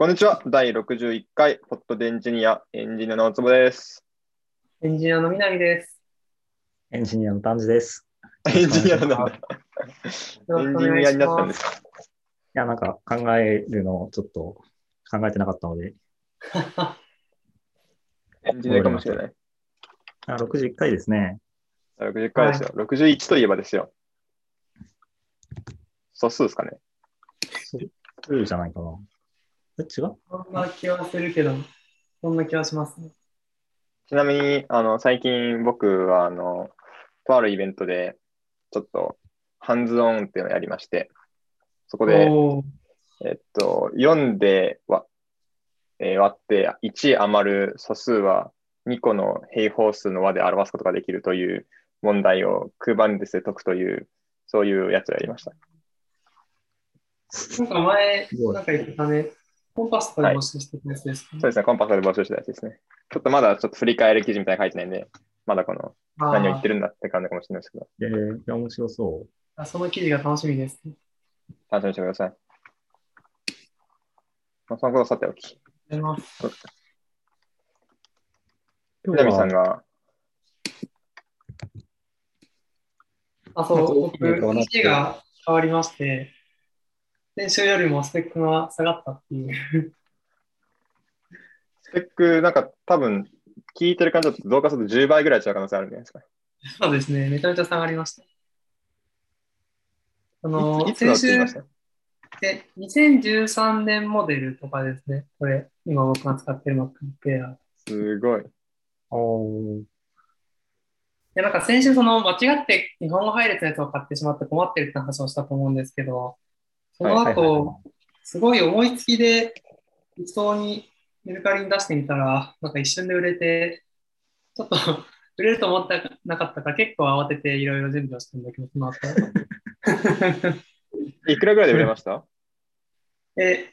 こんにちは。第61回、ポットでエンジニア、エンジニアの大坪です。エンジニアの南です。エンジニアの丹治です。エンジニアなんだ。よろエンジニアになったんま。ですすか？いや、なんか考えるのをちょっと考えてなかったので、エンジニアかもしれない。あ61回ですね。60回ですよ。61といえばですよ。素数ですかね。そうじゃないかな。え、違う？そんな気はするけど、そんな気はしますね。ちなみに、あの、最近僕は、あの、とあるイベントで、ちょっと、ハンズオンっていうのをやりまして、そこで、えっと、4で割,、えー割って1余る素数は2個の平方数の和で表すことができるという問題を Kubernetes で解くという、そういうやつをやりました。なんか前なんか言ってたね。コンパスで募集してたやつですか、そうですね、コンパスで募集したやつですね。ちょっとまだちょっと振り返り記事みたいなの書いてないんで、まだこの何を言ってるんだって感じかもしれないですけど、えー、いや、面白そう。あその記事が楽しみです、ね。楽しみにしてください。まあ、そのことはさておき、ありがとうございます。今南さんが、あ、そう、僕、きいのがなって PC が変わりまして、先週よりもスペックが下がったっていう。スペック、なんか多分、聞いてる感じだと増加すると10倍ぐらい違う可能性あるんじゃないですか。そうですね、めちゃめちゃ下がりました。あの、いつ先週で、2013年モデルとかですね。これ、今僕が使ってる MacBook。いすごい。おーや、なんか先週その間違って日本語配列のやつを買ってしまって困ってるって話をしたと思うんですけど、そのはいはいはい後、すごい思いつきで適当にメルカリに出してみたら、なんか一瞬で売れて、ちょっと 売れると思ってなかったから結構慌てていろいろ準備をしたんだけど、その後。いくらぐらいで売れました？え、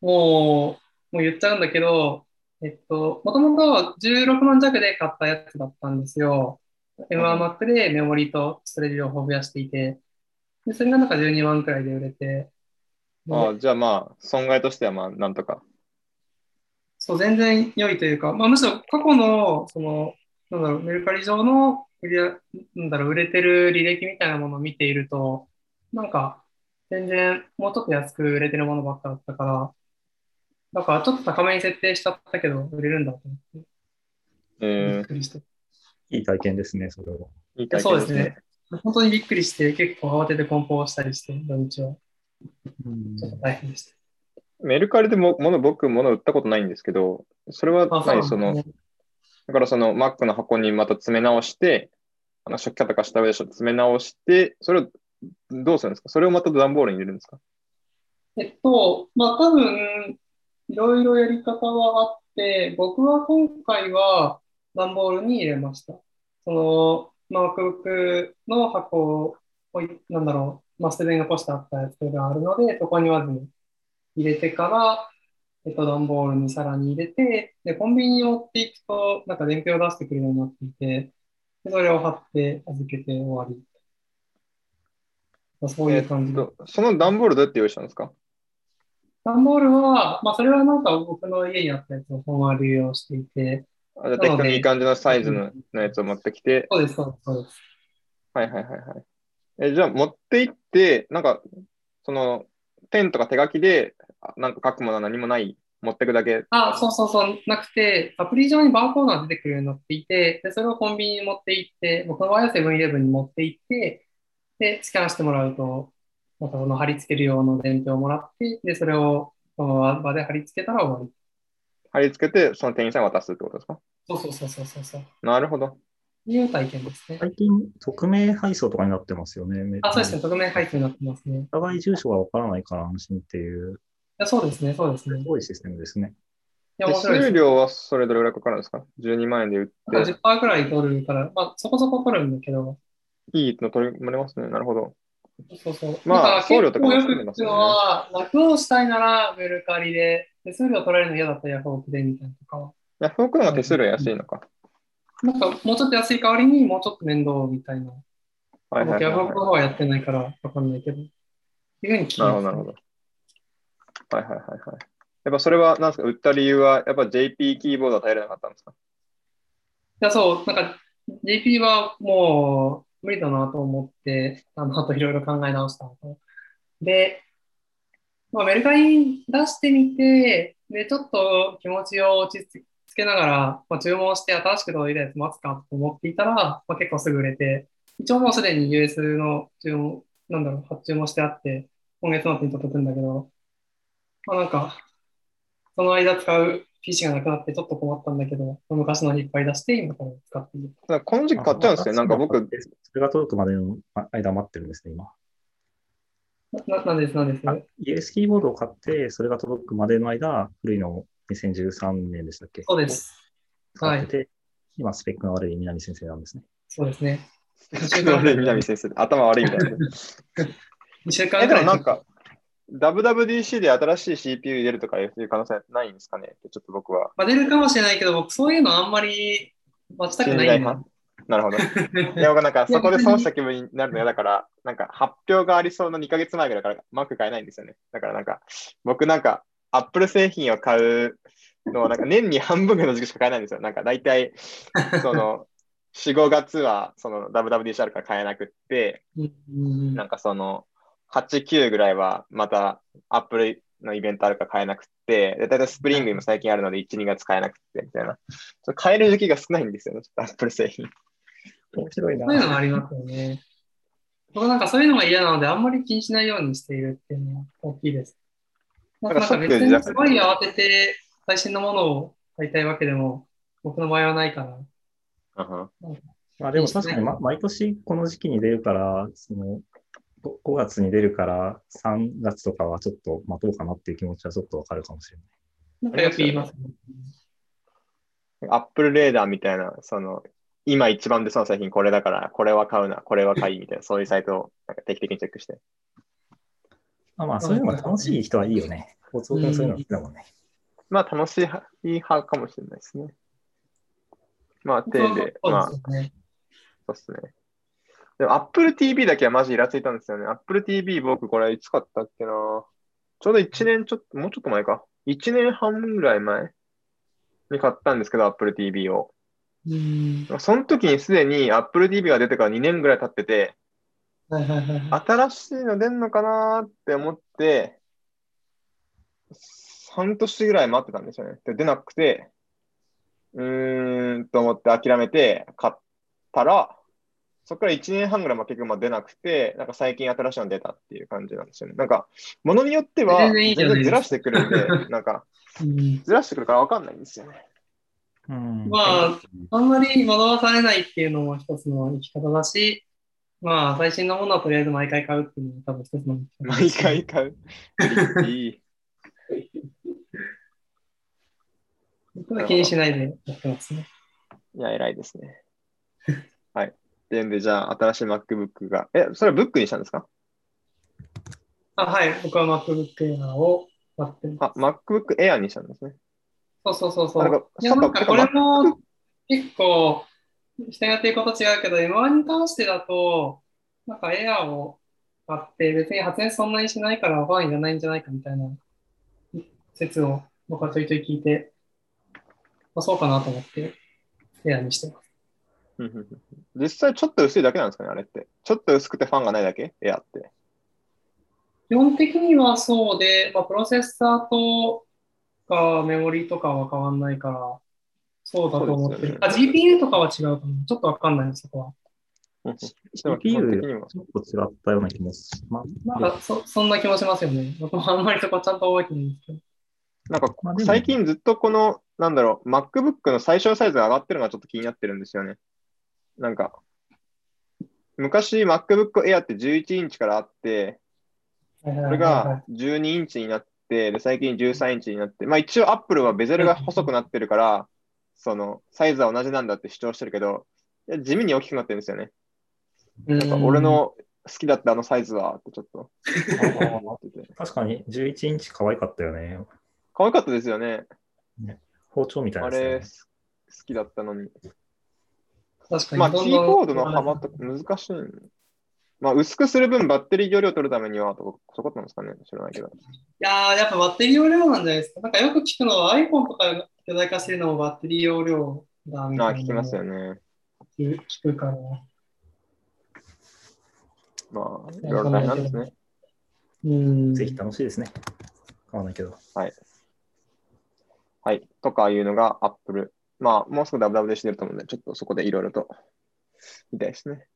もう、もう言っちゃうんだけど、えっと、もともと16万弱で買ったやつだったんですよ。M1 Mac でメモリとストレージ両方増やしていて、で、それがなんか12万くらいで売れて、でああじゃあまあ、損害としてはまあ、なんとか。そう、全然良いというか、まあ、むしろ過去の、その、なんだろう、メルカリ上の売り上なんだろう、売れてる履歴みたいなものを見ていると、なんか、全然もうちょっと安く売れてるものばっかだったから、だからちょっと高めに設定しちゃったけど、売れるんだと思って、びえー、っくりして。いい体験ですね、それは。いい体験ですすそうでねね。。本当にびっくりして、結構慌てて梱包したりして、土日はうんちょっと大変でした。メルカリでも物、僕、物売ったことないんですけど、それは何その。だからその Mac の箱にまた詰め直して、あの初期化とかした上で詰め直して、それをどうするんですか？それをまた段ボールに入れるんですか？えっと、まあ多分、いろいろやり方はあって、僕は今回は段ボールに入れました。その、MacBook の箱を、なんだろう、まあ、捨てに残してあったやつがあるので、そこにまず入れてから、えっと、段ボールにさらに入れて、で、コンビニに持っていくと、なんか伝票を出してくれるようになっていて、でそれを貼って預けて終わり。まあ、そういう感じで。えっとその段ボールどうやって用意したんですか？段ボールは、まあ、それはなんか僕の家にあったやつをそのまま利用していて、あじゃあ適当にいい感じのサイズののやつを持ってきて、そうです、そうです。はいはいはいはい。え、じゃあ持って行って、なんか、その、ペンとか手書きで、あなんか書くものは何もない、持ってくだけ。あ、そうそうそう、なくて、アプリ上にバーコードが出てくるようになっていて、で、それをコンビニに持って行って、僕の場合はセブンイレブンに持って行って、で、スキャンしてもらうと、またその貼り付ける用の伝票をもらって、で、それをその場で貼り付けたら終わり。貼り付けて、その店員さんに渡すってことですか？そうそうそうそうそうそう。なるほど。いう体験ですね。最近、匿名配送とかになってますよね。あ、そうですね。匿名配布になってますね。いお互い住所がわからないから安心っていう、や、そうですね、そうですね。いすごいシステムですね。や、手面白いです数。料はそれどれぐらいかかるんですか ?12 万円で売って、か10%くらい取るから、まあ、そこそこ取るんだけど、いいの取りれますね。なるほど。そうそう。まあ送料とかもよく聞くのは、楽をしたいならメルカリで、手数料取られるの嫌だったらヤフオクでみたいなとかは。ヤフオクの手数料安いのか。なんかもうちょっと安い代わりにもうちょっと面倒みたいな。はいはいはい、僕ヤフオクはの方はやってないからわかんないけど。に聞きい。なるほど、なるほど。はいはいはいはい。やっぱそれは、なんですか、売った理由は、やっぱ JP キーボードは耐えれなかったんですか？いや、そう、なんか JP はもう無理だなと思って、あの、あといろいろ考え直したのと。で、まあ、メルカリに出してみて、で、ちょっと気持ちを落ち着けながら、まあ、注文して新しく届いたやつ待つかと思っていたら、まあ、結構すぐ売れて、一応もうすでに US の注文、なんだろう、発注もしてあって、今月末に届くんだけど、まあなんか、その間使う PC がなくなってちょっと困ったんだけど、昔の引っ張り出して今これ使っている。だからこの時期買っちゃうんですね。なんか僕、それが届くまでの間待ってるんですね、今。ななんです、なんです。あ US キーボードを買って、それが届くまでの間、古いの2013年でしたっけ？そうです。使ってて、今スペックが悪い南先生なんですね。そうですね。悪い南先生、頭悪いみたいな。2週間え、でくらいもなんか、WWDC で新しい CPU 入れるとかいう可能性ないんですかね？ちょっと僕は。まあ、出るかもしれないけど、僕そういうのあんまり待ちたくないんだ。なるほど。いや、僕なんかそこで損した気分になるの嫌だから、なんか発表がありそうの2ヶ月前ぐらいからマーク買えないんですよね。だからなんか、僕なんか Apple 製品を買うのはなんか年に半分ぐらいの時期しか買えないんですよ。なんか大体、その、4、5月はその WWDC あるから買えなくって、うんなんかその、8、9ぐらいはまた Apple のイベントあるから買えなくって、で、だいたいスプリングも最近あるので1、2月買えなくって、みたいな。買える時期が少ないんですよね、ちょっと Apple 製品。面白いなそういうのもありますよね。僕なんかそういうのが嫌なので、あんまり気にしないようにしているっていうのは大きいです。なんか別にすごい慌てて最新のものを買いたいわけでも、僕の場合はないから。うんまあでも確かに、ま、毎年この時期に出るから、その 5, 5月に出るから3月とかはちょっと待とうかなっていう気持ちはちょっとわかるかもしれない。なんかよく言います、ね。アップルレーダーみたいな、その、今一番出そうな製品これだから、これは買うな、これは買いみたいな、そういうサイトをなんか定期的にチェックして。まあまあ、そういうのが楽しい人はいいよね。そういうの好きだもんね。まあ楽しい派いい派かもしれないですね。まあ、手で、まあ、そうですね。でも Apple TV だけはマジイラついたんですよね。Apple TV 僕これいつ買ったっけなちょうど1年ちょっと、もうちょっと前か。1年半ぐらい前に買ったんですけど、Apple TV を。うんその時にすでに Apple TV が出てから2年ぐらい経ってて。新しいの出んのかなって思って、半年ぐらい待ってたんですよね。で、出なくて、うーんと思って諦めて買ったら、そこから1年半ぐらいまあ結局まあ出なくて、なんか最近新しいの出たっていう感じなんですよね。なんか、ものによっては全然ずらしてくるんで、なんか、うんずらしてくるからわかんないんですよね。うんまあ、あんまり惑わされないっていうのも一つの生き方だし、まあ、最新のものはとりあえず毎回買うっていうのも多分一つの生き方だ毎し回買う。いい。僕は気にしないでやってますね。いや、偉いですね。はい。っていうんで、じゃあ、新しい MacBook が、え、それはブックにしたんですか？あはい、僕は MacBook Air を買ってます。あ、MacBook Air にしたんですね。そうそうそうそあなんかう。いや、なんかこれも結構、人によって言うこと違うけど、M1 に関してだと、なんか Air を買って、別に発電そんなにしないからファンいらないんじゃないかみたいな説を僕はちょいちょい聞いて、まあ、そうかなと思って、Air にしてます。実際ちょっと薄いだけなんですかね、あれって。ちょっと薄くてファンがないだけ ?Air って。基本的にはそうで、まあ、プロセッサーとかメモリとかは変わんないから、そうだと思ってる。あ、そうです GPU とかは違うかな。ちょっとわかんないです、そこは。うんうんでも基本的に CPU はちょっと違ったような気もしまなんかそ、そんな気もしますよね。僕もあんまりそこちゃんと覚えてないんですけど。なんか最近ずっとこの、なんだろう、MacBook の最小サイズが上がってるのがちょっと気になってるんですよね。なんか、昔 MacBook Air って11インチからあって、ここれが12インチになって、で、最近13インチになって、まあ一応 Apple はベゼルが細くなってるから、その、サイズは同じなんだって主張してるけど、いや地味に大きくなってるんですよね。なんか俺の好きだったあのサイズは、ってちょっと。確かに11インチ可愛かったよね。可愛かったですよね。包丁みたいなね、れ、す好きだったのに。確かに。まあ、キーボードの幅とか難しい。まあ、薄くする分バッテリー容量を取るためには、とそこなんですかね？知らないけど。いやー、やっぱバッテリー容量なんじゃないですか。なんかよく聞くのは iPhone とか巨大化してるのもバッテリー容量だみああ、たいな。聞きますよね。聞くから。まあ、いろいろ大変なんですね。うん。ぜひ楽しいですね。買わないけど。はい。とかいうのが Apple。まあ、もうすぐ WWDC 出ると思うので、ちょっとそこでいろいろと見たいですね。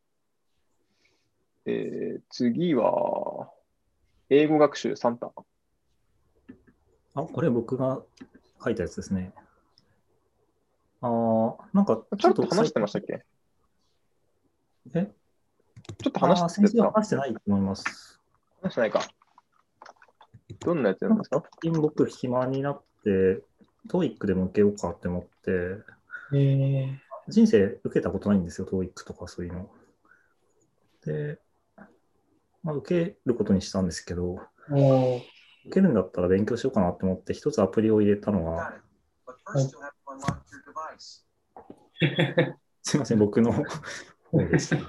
えー、次は、英語学習サンタ。あ、これ僕が書いたやつですね。あー、なんかちょっと話してましたっけ？え？ちょっと話あーしてた先話してないと思います。話してないか。どんなやつなんですか？最近僕暇になって、トーイックでも受けようかって思って、え人生受けたことないんですよ、トーイックとかそういうの。で、まあ、受けることにしたんですけど、受けるんだったら勉強しようかなって思って、一つアプリを入れたのが. すいません、僕の方でした。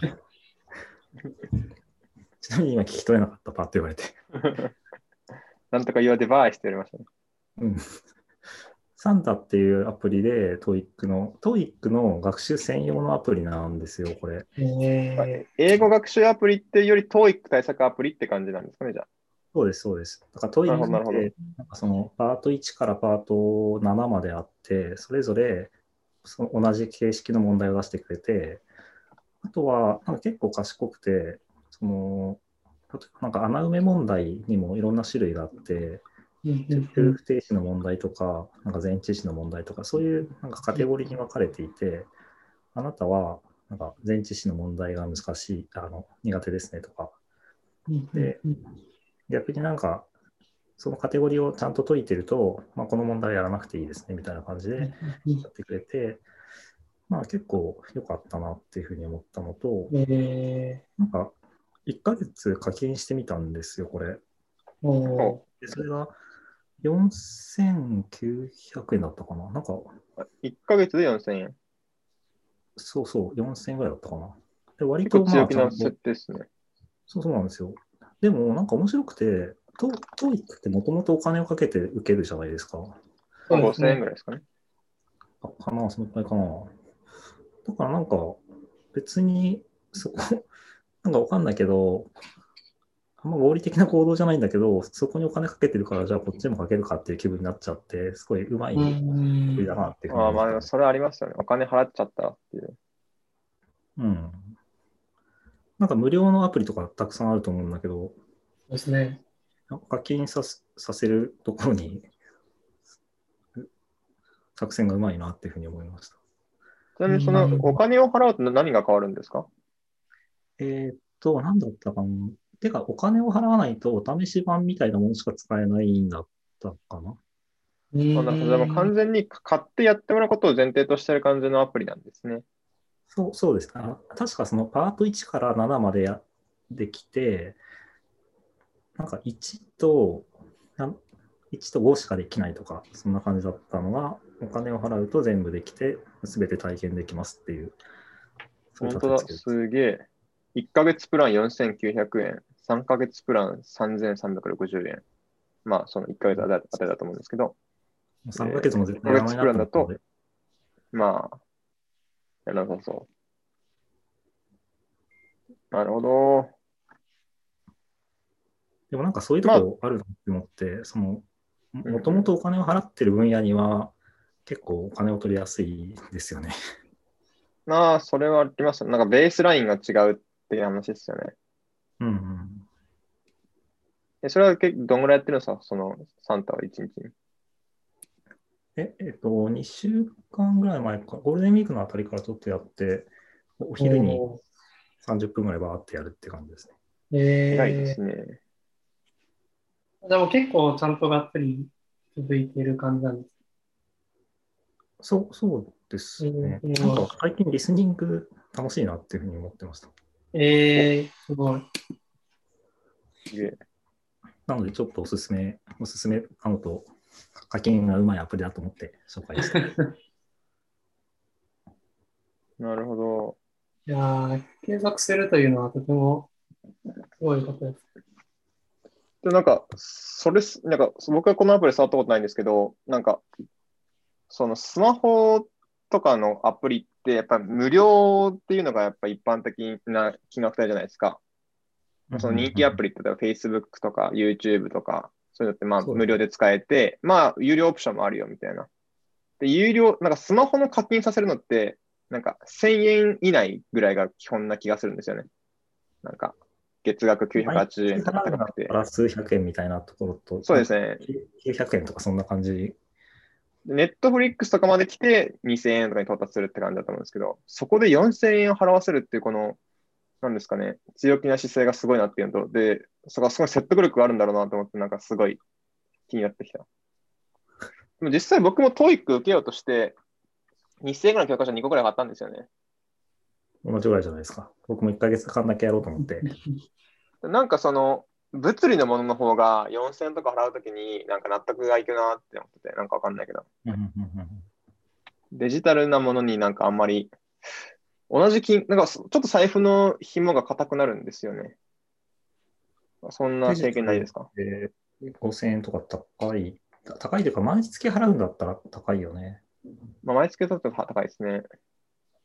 ちなみに今聞き取れなかったパーって言われて。なんとか Your Device って言われましたね。うん。サンタっていうアプリで TOEIC の、TOEIC の学習専用のアプリなんですよ、これ。え英語学習アプリっていうより TOEIC 対策アプリって感じなんですかね、じゃあ。そうです、そうです。だからなるほどなる TOEIC ほどって、なんかそのパート1からパート7まであって、それぞれその同じ形式の問題を出してくれて、あとはなんか結構賢くて、その、例えばなんか穴埋め問題にもいろんな種類があって、ー、セルフ停止の問題とか、なんか前置詞の問題とか、そういうなんかカテゴリーに分かれていて、あなたはなんか前置詞の問題が難しい、あの苦手ですねとか、で逆になんかそのカテゴリーをちゃんと解いてると、まあ、この問題やらなくていいですねみたいな感じでやってくれて、まあ結構良かったなっていうふうに思ったのと、えなんか1ヶ月課金してみたんですよ、これ。でそれが4900円だったかな？なんか、1ヶ月で4000円。そうそう、4000円ぐらいだったかな。で割とまあ強気なん設定ですね。そうそうなんですよ。でもなんか面白くて、ト TOEIC ってもともとお金をかけて受けるじゃないですか。そうですね5000円ぐらいですかね。あかな、そのくらいかな。だからなんか別にそこ、なんかわかんないけど、あんま合理的な行動じゃないんだけど、そこにお金かけてるから、じゃあこっちにもかけるかっていう気分になっちゃって、すごいうまいアうんプリだなっていうあまあでもそれありますよね。お金払っちゃったらっていう。うん。なんか無料のアプリとかたくさんあると思うんだけど、そうですね。課金さすさせるところに作戦がうまいなっていうふうに思いました。ちなみにそのお金を払うと何が変わるんですか？えーっと、なんだったかな。てか、お金を払わないとお試し版みたいなものしか使えないんだったかな。あなるほど。でも完全に買ってやってもらうことを前提としてる感じのアプリなんですね。そうそうですあ確かそのパート1から7までやできて、なんか1と、なん1と5しかできないとか、そんな感じだったのが、お金を払うと全部できて、すべて体験できますっていう。本当だ、すげえ。1ヶ月プラン4900円、3ヶ月プラン3360円。まあ、その1ヶ月あたりだと思うんですけど、3ヶ月も絶対やらないなと思ったので、まあ、やらなさそう。なるほど。でもなんかそういうとこあるなって思って、その、んもともとお金を払ってる分野には、結構お金を取りやすいですよね。まあ、それはありますよ。なんかベースラインが違うっていう話ですよね。うんうん。えそれは結どんぐらいやってるんですかそのサンタは1日に。え、えっと、2週間ぐらい前か、ゴールデンウィークのあたりからちょっとやって、お昼にお30分ぐらいバーってやるって感じですね。ーえ偉いでーすね。でも結構ちゃんとがっつり続いている感じなんです。そう、そうですね。うんなんか最近リスニング楽しいなっていうふうに思ってました。えー、すごい。すげえ。なのでちょっとおすすめ、おすすめなのと、課金がうまいアプリだと思って紹介した。なるほど。いやー継続するというのはとてもすごいことです。で、なんか、それす、なんか、僕はこのアプリ触ったことないんですけど、なんか、そのスマホとかのアプリって、やっぱ無料っていうのがやっぱ一般的な金額帯じゃないですか。その人気アプリって例えば Facebook とか YouTube とか、そういうのってまあ無料で使えて、まあ有料オプションもあるよみたいな。で、有料、なんかスマホの課金させるのって、なんか1000円以内ぐらいが基本な気がするんですよね。なんか、月額980円とか高くてプ。ラ数百円みたいなところと、そうですね。900円とかそんな感じ。ネットフリックスとかまで来て2000円とかに到達するって感じだと思うんですけど、そこで4000円払わせるっていうこの、なんですかね、強気な姿勢がすごいなっていうのと、で、そこはすごい説得力があるんだろうなと思って、なんかすごい気になってきた。でも実際僕も TOEIC 受けようとして、2000円ぐらいの教科書2個ぐらい買ったんですよね。同じぐらいじゃないですか。僕も1ヶ月間だけやろうと思って。なんかその、物理のものの方が4000円とか払うときになんか納得がいくなって思ってて、なんかわかんないけど。デジタルなものになんかあんまり、同じ金、なんかちょっと財布の紐が硬くなるんですよね。そんな経験ないですか？で5000円とか高い。高いというか、毎月払うんだったら高いよね。まあ、毎月だと高いですね。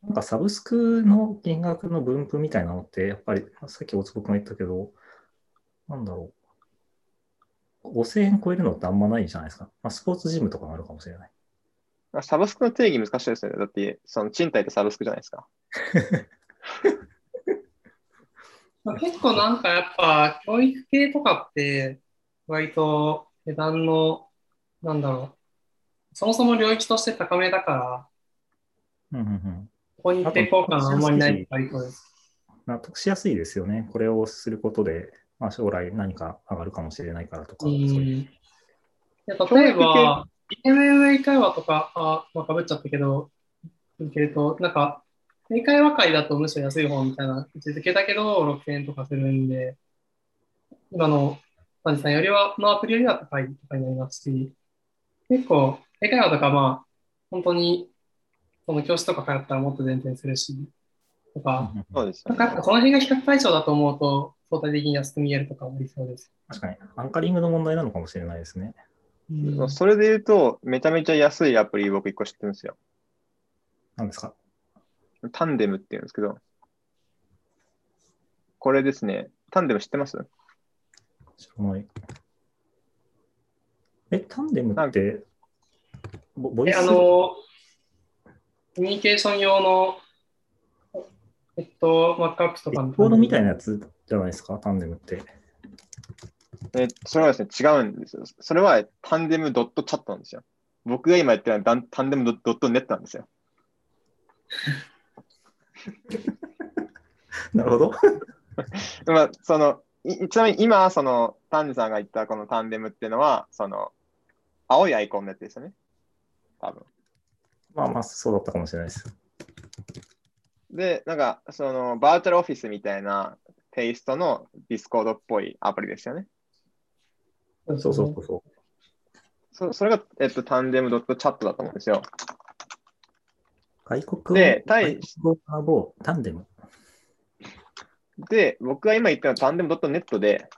なんかサブスクの金額の分布みたいなのって、やっぱりさっき大坪君が言ったけど、なんだろう。5000円超えるのってあんまないじゃないですか。まあ、スポーツジムとかもあるかもしれない。サブスクの定義難しいですよね。だって、その賃貸ってサブスクじゃないですか。まあ結構なんかやっぱ教育系とかって割と値段の、なんだろう、そもそも領域として高めだから、うんうんうんここに抵抗感あんまりない割とです。納得しやすいですよね。これをすることで、まあ、将来何か上がるかもしれないからとか。う例えば、MMA 英会話とか、あ、まあ、かぶっちゃったけど、受けると、なんか、英会話会だとむしろ安い方みたいな位置づけだけど、6000円とかするんで、今のサンジさんよりは、のアプリよりは高いとかになりますし、結構、英会話とかまあ、本当に、その教室とか通ったらもっと全然するし、とか、そうですよね。なんかの辺が比較対象だと思うと、相対的に安く見えるとかもありそうです。確かに、アンカリングの問題なのかもしれないですね。うん。それで言うと、めちゃめちゃ安いアプリ僕一個知ってるんですよ。何ですか？タンデムっていうんですけど、これですね。タンデム知ってます？知らない。え、タンデムって、ボボイえ、スあの、コミュニケーション用の、えっと、マックアップとかのレコードみたいなやつじゃないですか、タンデムって。えそれはですね、違うんですよ。それはタンデムドットチャットなんですよ。僕が今言ってるのはタンデムドットネットなんですよ。なるほど。まあ、そのいちなみに今、そのタンジさんが言ったこの Tandem っていうのは、その青いアイコンのやつですよね。多分。まあまあ、そうだったかもしれないです。で、なんか、そのバーチャルオフィスみたいなテイストの Discord っぽいアプリですよね。そうそうそうそう。そそれが、えっと、 Tandem dot chat だと思うんですよ。外国で対外国語某タンデム。で、僕が今言ったのはタンデムドットネットで、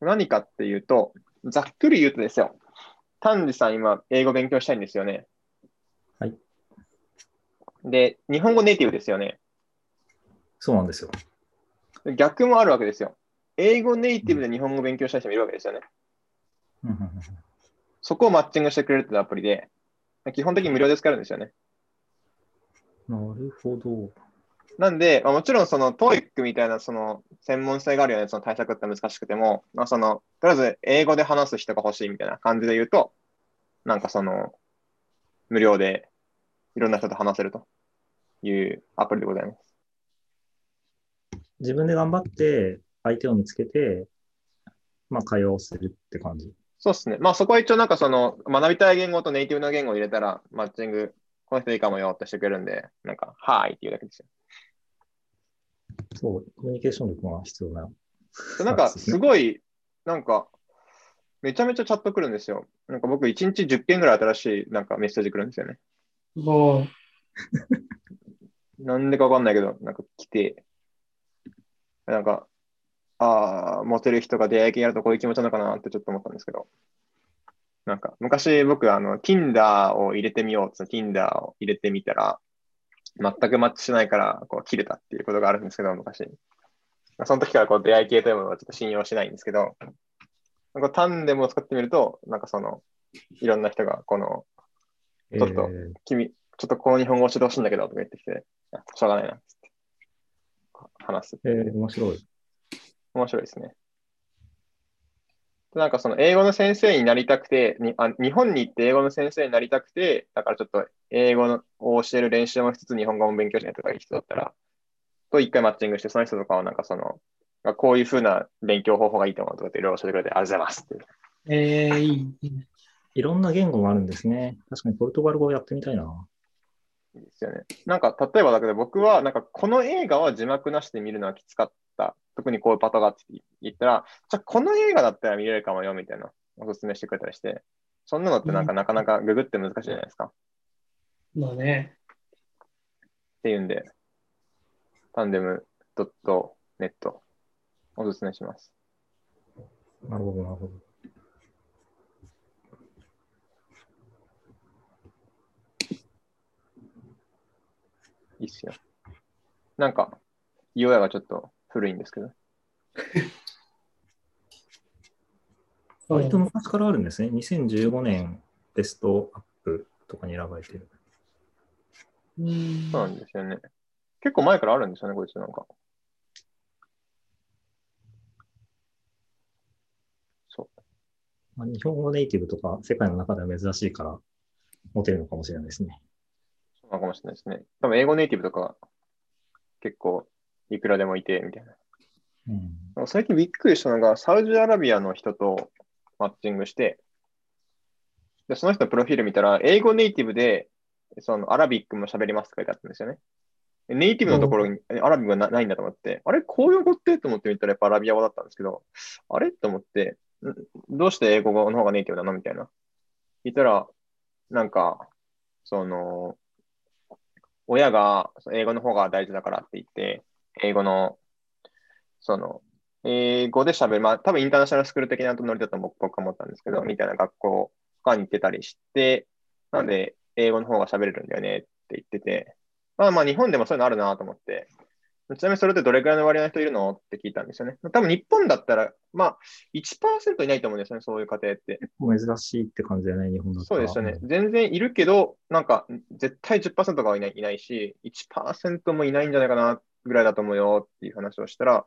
何かっていうと、ざっくり言うとですよ、タンジさん今、英語勉強したいんですよね。はい。で、日本語ネイティブですよね。そうなんですよ。逆もあるわけですよ。英語ネイティブで日本語勉強したい人もいるわけですよね。そこをマッチングしてくれるっていうアプリで、基本的に無料で使えるんですよね。なるほど。なんで、まあ、もちろんその TOEIC みたいなその専門性があるようなその対策って難しくても、まあ、そのとりあえず英語で話す人が欲しいみたいな感じで言うと、なんかその無料でいろんな人と話せるというアプリでございます。自分で頑張って相手を見つけて、まあ、会話をするって感じ。そうですね。まあそこは一応なんかその学びたい言語とネイティブな言語を入れたらマッチング、この人いいかもよってしてくれるんで、なんか、はいっていうだけですよ。そう、コミュニケーション力が必要な。でなんかすごい、なんか、めちゃめちゃチャット来るんですよ。なんか僕1日10件ぐらい新しいなんかメッセージ来るんですよね。もう、なんでかわかんないけど、なんか来て、なんか、ああ、モテる人が出会い系やるとこういう気持ちなのかなってちょっと思ったんですけど。なんか、昔僕、あの、Tinder を入れてみようって、Tinder を入れてみたら、全くマッチしないから、こう、切れたっていうことがあるんですけど、昔。その時からこう出会い系というものはちょっと信用しないんですけど、なんかタンデムを使ってみると、なんかその、いろんな人が、この、ちょっとえー君、ちょっとこの日本語教えてほしいんだけど、とか言ってきて、あしょうがないな、つって。話すえー面白い。面白いですね。でなんかその英語の先生になりたくてにあ、日本に行って英語の先生になりたくて、だからちょっと英語のを教える練習もしつつ日本語も勉強しないとかいう人だったら、と一回マッチングして、その人とかはなんかその、あこういう風な勉強方法がいいと思うとかっていろいろ教えてくれて、ありがとうございますって。えー、いいいろんな言語があるんですね。確かにポルトガル語をやってみたいな。いいですよね。なんか、例えばだけど僕は、なんかこの映画は字幕なしで見るのはきつかった。特にこういうパターンがあって言ったら、じゃあこの映画だったら見れるかもよみたいなおすすめしてくれたりして、そんなのってなんかなかなかググって難しいじゃないですか。まあね。っていうんで、タンデム .net おすすめします。なるほど、なるほど。いいっすよ。なんか、イオヤがちょっと古いんですけど。そう割と昔からあるんですね。2015年ベストアップとかに選ばれてる。うんそうなんですよね。結構前からあるんですよね、こいつなんか。そう。まあ、日本語ネイティブとか世界の中では珍しいからモテるのかもしれないですね。そうかもしれないですね。多分英語ネイティブとか結構いくらでもいてみたいな。うん。最近びっくりしたのが、サウジアラビアの人とマッチングして、で、その人のプロフィール見たら、英語ネイティブで、そのアラビックも喋りますって書いてあったんですよね。でネイティブのところにえアラビックがなないんだと思って、あれ公用語って？と思ってみたらやっぱアラビア語だったんですけど、あれ？と思って、んどうして英語の方がネイティブなの？みたいな。聞いたら、なんか、その、親が英語の方が大事だからって言って、英語の、その、英語で喋る、まあ多分インターナショナルスクール的なノリだと僕は思ったんですけど、みたいな学校とかに行ってたりして、なので英語の方が喋れるんだよねって言ってて、まあまあ日本でもそういうのあるなと思って、ちなみにそれってどれくらいの割合の人いるの？って聞いたんですよね。多分日本だったら、まあ1%いないと思うんですよね、そういう家庭って。珍しいって感じだよね、日本だったら。そうですよね。全然いるけど、なんか絶対10%がはいないいないし、1%もいないんじゃないかなぐらいだと思うよっていう話をしたら、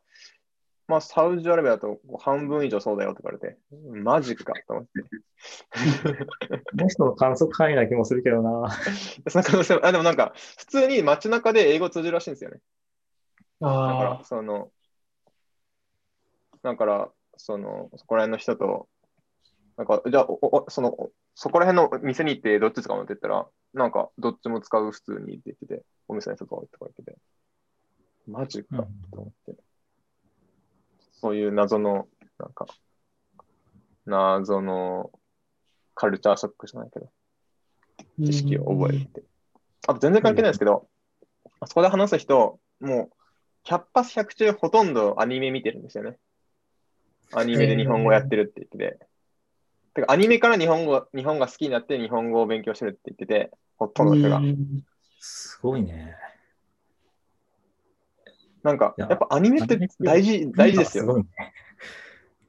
まあ、サウジアラビアだと半分以上そうだよって言われて、マジかと思って。この人の観測範囲な気もするけどな。その可能性もあでもなんか、普通に街中で英語通じるらしいんですよね。だからあ、その、だから、その、そこら辺の人と、なんか、じゃあ、おおその、おそこら辺の店に行ってどっち使うのって言ったら、なんか、どっちも使う普通にって言ってて、お店の人とか言ってて、マジかうんと思って。そういう謎の、なんか、謎のカルチャーショックじゃないけど、知識を覚えて。あと全然関係ないですけど、あそこで話す人、もう、100発100中ほとんどアニメ見てるんですよね。アニメで日本語やってるって言ってて。てか、アニメから日本語、日本が好きになって日本語を勉強してるって言ってて、ほとんどの人がう。んすごいね。なんか、いややっぱアニメって大事、大事ですよ。すごいね。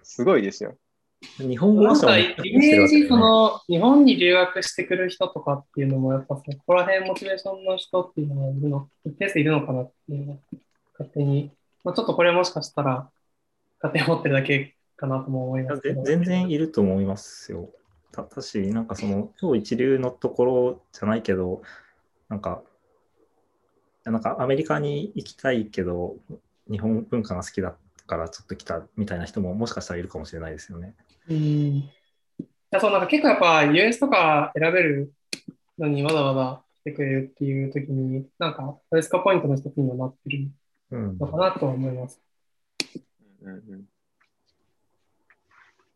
すごいですよ。日本語なんかイメージ、その、日本に留学してくる人とかっていうのも、やっぱそこら辺モチベーションの人っていうのがいるの、一定数いるのかなっていうのが、勝手に、まあ、ちょっとこれもしかしたら、勝手に思ってるだけかなとも思いますけど。ぜ全然いると思いますよ。ただし、なんかその超一流のところじゃないけど、なんか、なんかアメリカに行きたいけど、日本文化が好きだからちょっと来たみたいな人ももしかしたらいるかもしれないですよね。うん。いやそう、なんか結構やっぱ US とか選べるのにわざわざ来てくれるっていう時に、なんか、トレスカポイントの一つにもなってるうん。のかなとは思います。うんうん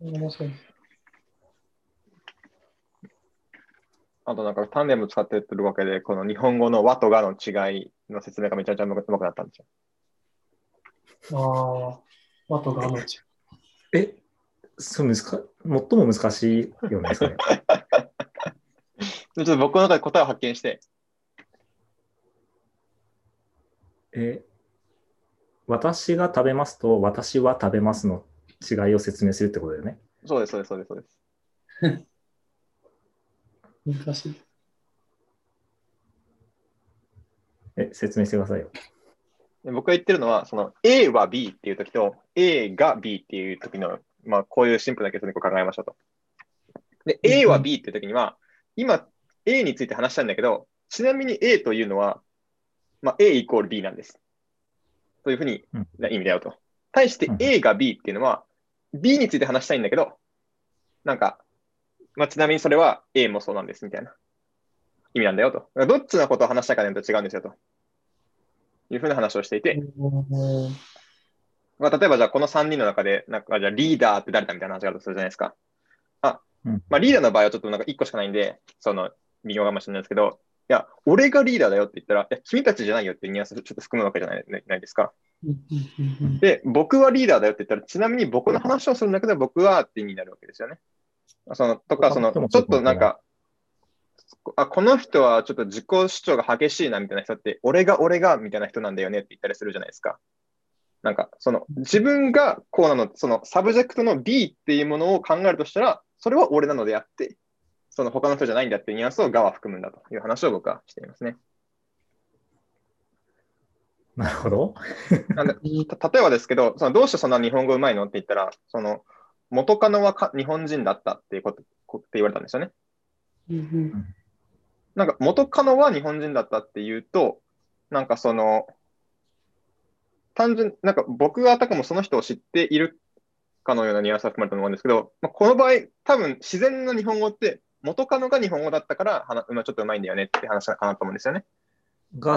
面白い。あとなんか、タンデム使ってるわけで、この日本語の和とがの違いの説明がめちゃめちゃうまくなったんですよ。ああ。和とがの違い。え、そう難か、最も難しいよね、それ。ちょっと僕の中で答えを発見して、え、私が食べますと、私は食べますの違いを説明するってことだよね。そうです、そうです、そうです、そうです。難しい。え、説明してくださいよ。で僕が言ってるのは、その A は B っていう時と A が B っていう時の、まあ、こういうシンプルな結論を考えましたと。で、うん A は B っていう時には、今 A について話したんだけど、ちなみに A というのは、まあ、A イコール B なんです。というふうにうんな意味だよと。対してうん A が B っていうのは、B について話したいんだけど、なんか、まあ、ちなみにそれは A もそうなんですみたいな意味なんだよと。どっちのことを話したかによって違うんですよと。いうふうな話をしていて、うんまあ、例えばじゃあこの3人の中で、なんかじゃあリーダーって誰だみたいな話があるとするじゃないですか。あ、うんまあリーダーの場合はちょっとなんか1個しかないんで、その微妙かもしれないですけど、いや、俺がリーダーだよって言ったら、いや、君たちじゃないよってニュアンスちょっと含むわけじゃないないですか。で、僕はリーダーだよって言ったら、ちなみに僕の話をするんだけど、僕はって意味になるわけですよね。そのとか、その、ちょっとなんか、あ、この人はちょっと自己主張が激しいなみたいな人って、俺が俺がみたいな人なんだよねって言ったりするじゃないですか。なんか、その、自分がこうなの、その subject の B っていうものを考えるとしたら、それは俺なのであって、その他の人じゃないんだっていうニュアンスをがは含むんだという話を僕はしていますね。なるほど。なんで た例えばですけど、そのどうしてそんな日本語うまいのって言ったら、その元カノはか日本人だったっていうことこって言われたんですよね。うんなんか元カノは日本人だったっていうと、なんかその、単純、なんか僕があたかもその人を知っているかのようなニュアンスが含まれたと思うんですけど、まあ、この場合、多分自然な日本語って、元カノが日本語だったから、はなまあちょっとうまいんだよねって話かなと思うんですよね。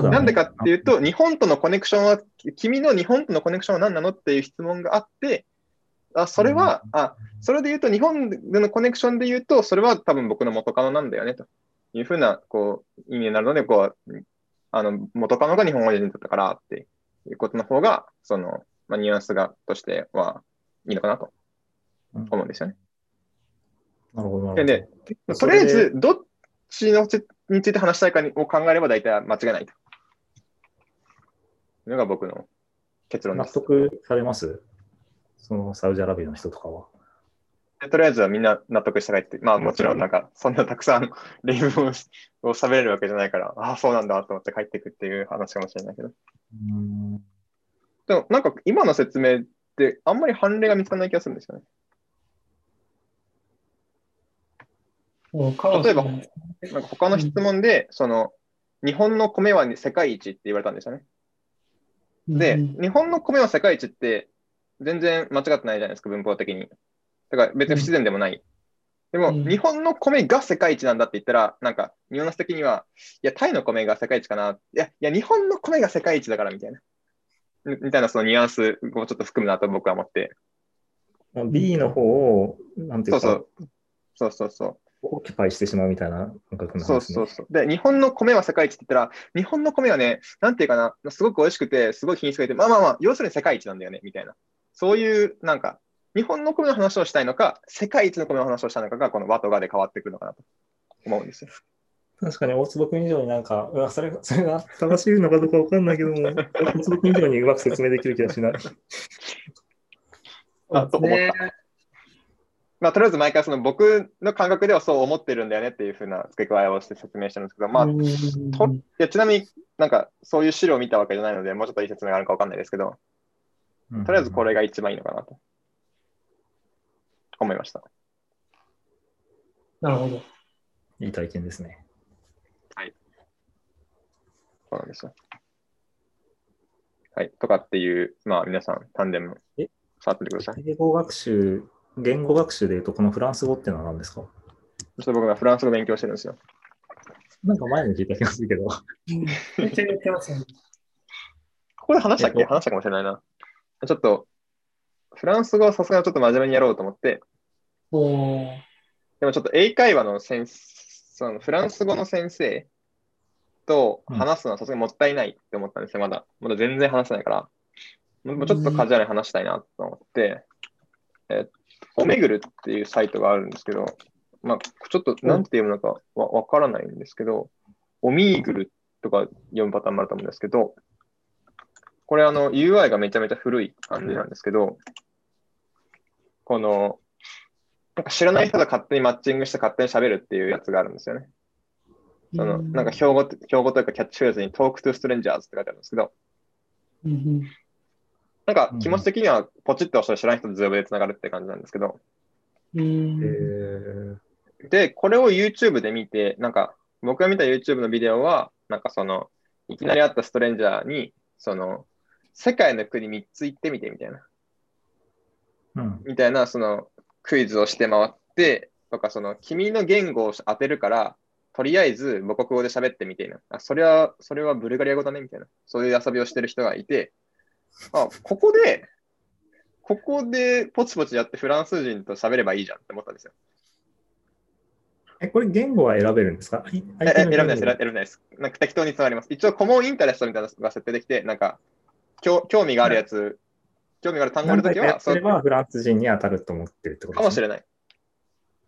なんでかっていうと、日本とのコネクションは、君の日本とのコネクションは何なのっていう質問があって、あ、それは、あ、それで言うと、日本でのコネクションで言うと、それは多分僕の元カノなんだよね、というふうな、こう、意味になるので、こう、あの、元カノが日本語人だったからっていうことの方が、その、まあ、ニュアンスが、としてはいいのかなとうん思うんですよね。なるほど。なるほどで、とりあえず、どっちのつについて話したいかにを考えれば大体間違いないと。いうのが僕の結論で納す。得されます？そのサウジアラビアの人とかは。でとりあえずはみんな納得したかいって、まあもちろんなんか、そんなたくさん 例文をを喋れるわけじゃないから、ああ、そうなんだと思って帰っていくっていう話かもしれないけど。うんでもなんか今の説明ってあんまり判例が見つからない気がするんですよね。そうかもしれなんか他の質問で、その、日本の米は世界一って言われたんですよね。で、うん日本の米は世界一って全然間違ってないじゃないですか、文法的に。だから別に不自然でもない。でも、うん日本の米が世界一なんだって言ったら、なんか、ニュアンス的には、いや、タイの米が世界一かな。いや、いや、日本の米が世界一だからみたいな。みみたいなそのニュアンスをちょっと含むなと僕は思って。まあ B の方を、なんていそううか、そう。そうそうそう。オキュパイしてしまうみたいな感覚のそう話、ね。そうそう。で、日本の米は世界一って言ったら、日本の米はね、なんていうかな、すごく美味しくて、すごい品質がいいて、まあまあまあ、要するに世界一なんだよね、みたいな。そういう、なんか、日本の米の話をしたいのか、世界一の米の話をしたいのかが、この和とがで変わってくるのかなと思うんですよ。確かに大坪君以上になんか、うわそれが それが正しいのかどうかわかんないけども、大坪君以上にうまく説明できる気がしない。あと思った。ね。まあ、とりあえず毎回その僕の感覚ではそう思ってるんだよねっていうふうな付け加えをして説明してるんですけど、まあ、うん。といやちなみになんかそういう資料を見たわけじゃないので、もうちょっといい説明があるかわかんないですけど、とりあえずこれが一番いいのかなと思いました。なるほど。いい体験ですね。そうなんですよ。はい。とかっていう、まあ皆さん、タンデムえ、触ってみてください。英語学習、言語学習でいうと、このフランス語ってのは何ですか？そして僕がフランス語勉強してるんですよ。なんか前に聞いた気がするけど。めっちゃ言ってますよね。ここで話したっけ、えっと話したかもしれないな。ちょっと、フランス語はさすがにちょっと真面目にやろうと思って、でもちょっと英会話の先そのフランス語の先生と話すのはさすがにもったいないって思ったんですよ、まだ。まだ全然話せないから。もうちょっとカジュアルに話したいなと思って、えおめぐるっていうサイトがあるんですけど、まあ、ちょっとなんて読むのかわわからないんですけど、おみーぐるとか読むパターンもあると思うんですけど、これあの UI がめちゃめちゃ古い感じなんですけど、この、なんか知らない人と勝手にマッチングして勝手に喋るっていうやつがあるんですよね。その、なんか標語、標語というかキャッチフレーズに Talk to Strangers って書いてあるんですけど、なんか気持ち的にはポチッと押したら知らない人とズームでつながるって感じなんですけど、で、これを YouTube で見て、なんか僕が見た YouTube のビデオは、なんかその、いきなり会ったストレンジャーに、その、世界の国3つ行ってみてみたいな、うん。みたいな、その、クイズをして回って、とか、その、君の言語を当てるから、とりあえず母国語で喋ってみていな。あ、それは、それはブルガリア語だね、みたいな。そういう遊びをしてる人がいて、あ、ここで、ここでポチポチやってフランス人と喋ればいいじゃんって思ったんですよ。え、これ言語は選べるんですか？選べないです、選べないです。なんか適当につながります。一応、コモンインタレストみたいなのが設定できて、なんか、興興味があるやつ、興味がある単語るときは、そうればフランス人に当たると思ってるってことれかもしれない。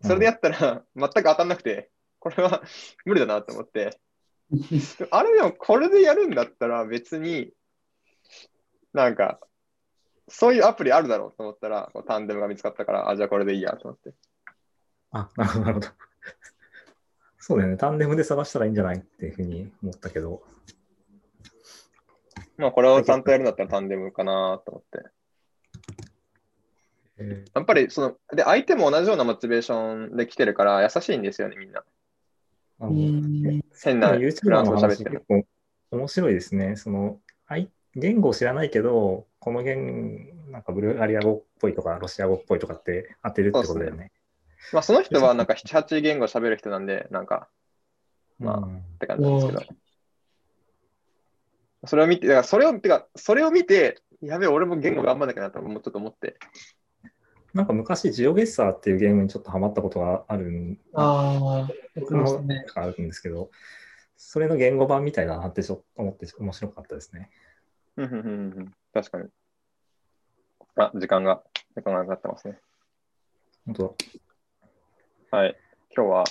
それでやったら、全く当たんなくて、これは 無理だなと思って、あれでもこれでやるんだったら別に、なんか、そういうアプリあるだろうと思ったら、こうタンデムが見つかったから、あ、じゃあこれでいいやと思って。あ、なるほど、なるほど。そうだよね。タンデムで探したらいいんじゃないっていうふうに思ったけど。まあ、これをちゃんとやるんだったらタンデムかなと思って。えやっぱり、その、で、相手も同じようなモチベーションで来てるから、優しいんですよね、みんな。ー、あうのん変なフ YouTuber ランスの話語喋って構面白いですね。その、言語を知らないけど、この言、なんかブルガリア語っぽいとか、ロシア語っぽいとかって当てるってことだよね。まあ、その人はなんか7、8言語喋る人なんで、なんか、まあうんって感じですけど。それを見て、だからそれを、てか、それを見て、やべえ、俺も言語頑張んなきゃなと、もうちょっと思って。なんか昔、ジオゲッサーっていうゲームにちょっとハマったことがあるんあ僕もましたね。あるんですけど、それの言語版みたいだなってちょっと思って面白かったですね。うんうんうんうん確かに。あ、時間が、時間がなってますね。本当はい。今日は、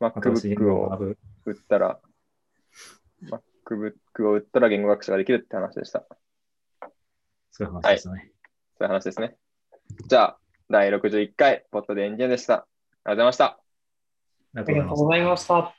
MacBook を。売ったら、MacBook を売ったら言語学習ができるって話でした。そういう話ですね。そういう話ですね。じゃあ、第61回、ポットでエンジニアでした。ありがとうございました。ありがとう。ございました。